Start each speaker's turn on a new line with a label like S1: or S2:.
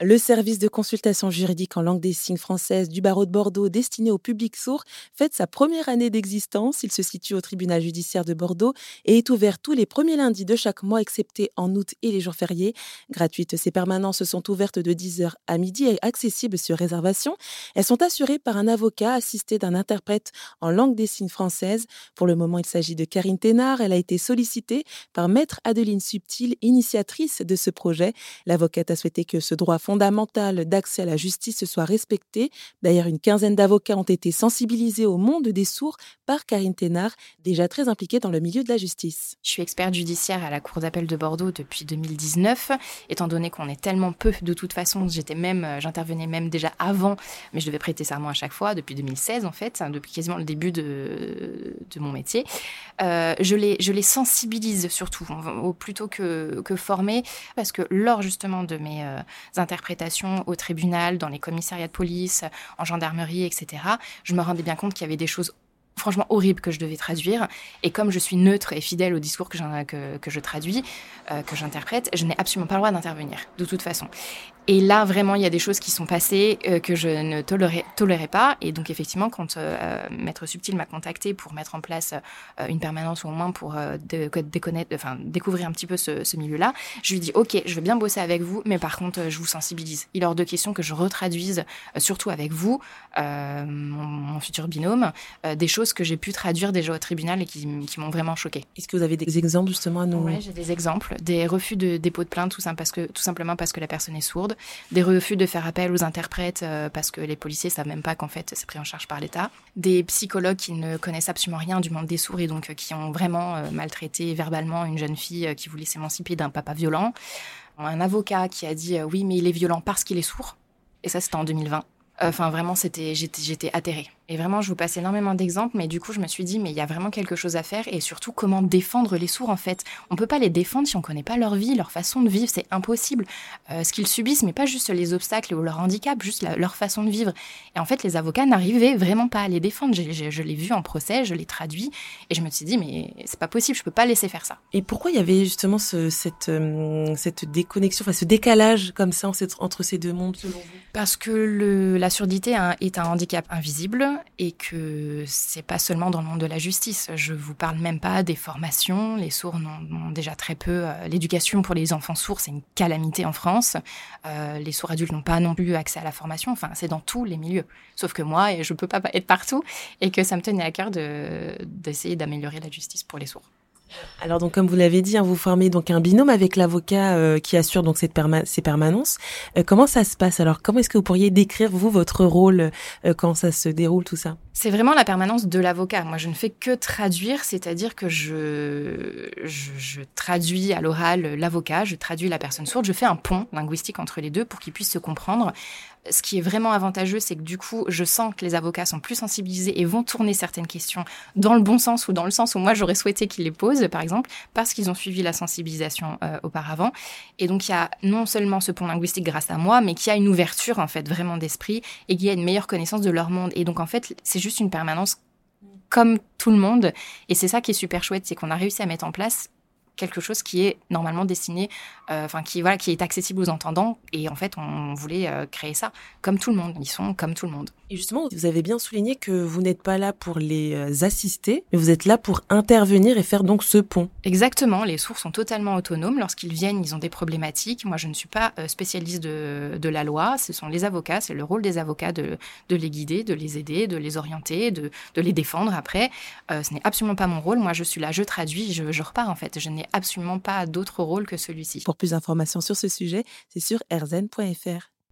S1: Le service de consultation juridique en langue des signes française du barreau de Bordeaux destiné au public sourd fête sa première année d'existence. Il se situe au tribunal judiciaire de Bordeaux et est ouvert tous les premiers lundis de chaque mois, excepté en août et les jours fériés. Gratuites, ces permanences sont ouvertes de 10h à midi et accessibles sur réservation. Elles sont assurées par un avocat assisté d'un interprète en langue des signes française. Pour le moment, il s'agit de Karine Thénard. Elle a été sollicitée par Maître Adeline Subtil, initiatrice de ce projet. L'avocate a souhaité que ce droit fondamentale d'accès à la justice soit respectée. D'ailleurs, une quinzaine d'avocats ont été sensibilisés au monde des sourds par Karine Thénard, déjà très impliquée dans le milieu de la justice.
S2: Je suis experte judiciaire à la Cour d'appel de Bordeaux depuis 2019, étant donné qu'on est tellement peu de toute façon, j'étais même, euh, j'intervenais même déjà avant, mais je devais prêter serment à chaque fois, depuis 2016 en fait, hein, depuis quasiment le début de, mon métier. Euh, je, les, sensibilise surtout, plutôt que, que former, parce que lors justement de mes euh, interprétations au tribunal, dans les commissariats de police, en gendarmerie, etc., je me rendais bien compte qu'il y avait des choses franchement horribles que je devais traduire. Et comme je suis neutre et fidèle au discours que, je traduis, euh, que j'interprète, je n'ai absolument pas le droit d'intervenir, de toute façon. Et là, vraiment, il y a des choses qui sont passées euh, que je ne tolérais, tolérais, pas. Et donc, effectivement, quand euh, Maître Subtil m'a contacté pour mettre en place euh, une permanence ou au moins pour enfin, découvrir un petit peu ce, ce milieu-là, je lui dis Ok, je veux bien bosser avec vous, mais par contre, je vous sensibilise. Il est hors de question que je retraduise, surtout avec vous, mon, mon, futur binôme, des choses que j'ai pu traduire déjà au tribunal et qui, qui m'ont vraiment choqué.
S1: Est-ce que vous avez des exemples justement à nous
S2: Oui, j'ai des exemples. Des refus de dépôt de plainte, tout, ça, parce que, tout simplement parce que la personne est sourde des refus de faire appel aux interprètes euh, parce que les policiers savent même pas qu'en fait c'est pris en charge par l'État, des psychologues qui ne connaissent absolument rien du monde des sourds et donc euh, qui ont vraiment euh, maltraité verbalement une jeune fille qui voulait s'émanciper d'un papa violent, un avocat qui a dit oui mais il est violent parce qu'il est sourd et ça c'était en 2020. Enfin vraiment c'était j'étais j'étais atterrée. Et vraiment, je vous passe énormément d'exemples, mais du coup, je me suis dit, mais il y a vraiment quelque chose à faire et surtout comment défendre les sourds en fait. On peut pas les défendre si on connaît pas leur vie, leur façon de vivre, c'est impossible. Euh, ce qu'ils subissent, mais pas juste les obstacles ou leur handicap, juste leur façon de vivre. Et en fait, les avocats n'arrivaient vraiment pas à les défendre. Je, je, l'ai vu en procès, je l'ai traduit et je me suis dit, mais c'est pas possible, je peux pas laisser faire ça.
S1: Et pourquoi il y avait justement ce, cette, euh, cette déconnexion, enfin ce décalage comme ça entre ces deux mondes selon vous?
S2: Parce que le, la surdité est un handicap invisible et que c'est pas seulement dans le monde de la justice. Je vous parle même pas des formations. Les sourds n'ont déjà très peu. Euh, l'éducation pour les enfants sourds, c'est une calamité en France. Euh, les sourds adultes n'ont pas non plus accès à la formation. Enfin, c'est dans tous les milieux. Sauf que moi, je peux pas être partout, et que ça me tenait à cœur d'essayer d'améliorer la justice pour les sourds.
S1: Alors donc comme vous l'avez dit, hein, vous formez donc un binôme avec l'avocat euh, qui assure donc cette ces permanences. Euh, comment ça se passe? Alors comment est-ce que vous pourriez décrire vous votre rôle? Euh, quand ça se déroule tout ça?
S2: C'est vraiment la permanence de l'avocat. Moi je ne fais que traduire, c'est-à-dire que je, je, traduis à l'oral l'avocat, je traduis la personne sourde, je fais un pont linguistique entre les deux pour qu'ils puissent se comprendre ce qui est vraiment avantageux, c'est que du coup, je sens que les avocats sont plus sensibilisés et vont tourner certaines questions dans le bon sens ou dans le sens où moi j'aurais souhaité qu'ils les posent, par exemple, parce qu'ils ont suivi la sensibilisation euh, auparavant. Et donc il y a non seulement ce pont linguistique grâce à moi, mais qu'il y a une ouverture en fait vraiment d'esprit et qu'il y a une meilleure connaissance de leur monde. Et donc en fait, c'est une permanence comme tout le monde. Et c'est ça qui est super chouette, c'est qu'on a réussi à mettre en place quelque chose qui est normalement destiné, euh, enfin qui voilà, qui est accessible aux entendants. Et en fait, on voulait euh, créer ça comme tout le monde. Ils sont comme tout le monde.
S1: Et justement, vous avez bien souligné que vous n'êtes pas là pour les euh, assister, mais vous êtes là pour intervenir et faire donc ce pont.
S2: Exactement, les sourds sont totalement autonomes. Lorsqu'ils viennent, ils ont des problématiques. Moi, je ne suis pas euh, spécialiste de, de la loi, ce sont les avocats, c'est le rôle des avocats de, de les guider, de les aider, de les orienter, de, de les défendre après. Euh, ce n'est absolument pas mon rôle. Moi, je suis là, je traduis, je, je repars en fait. Je n'ai absolument pas d'autre rôle que celui-ci.
S1: Pour plus d'informations sur ce sujet, c'est sur erzen.fr.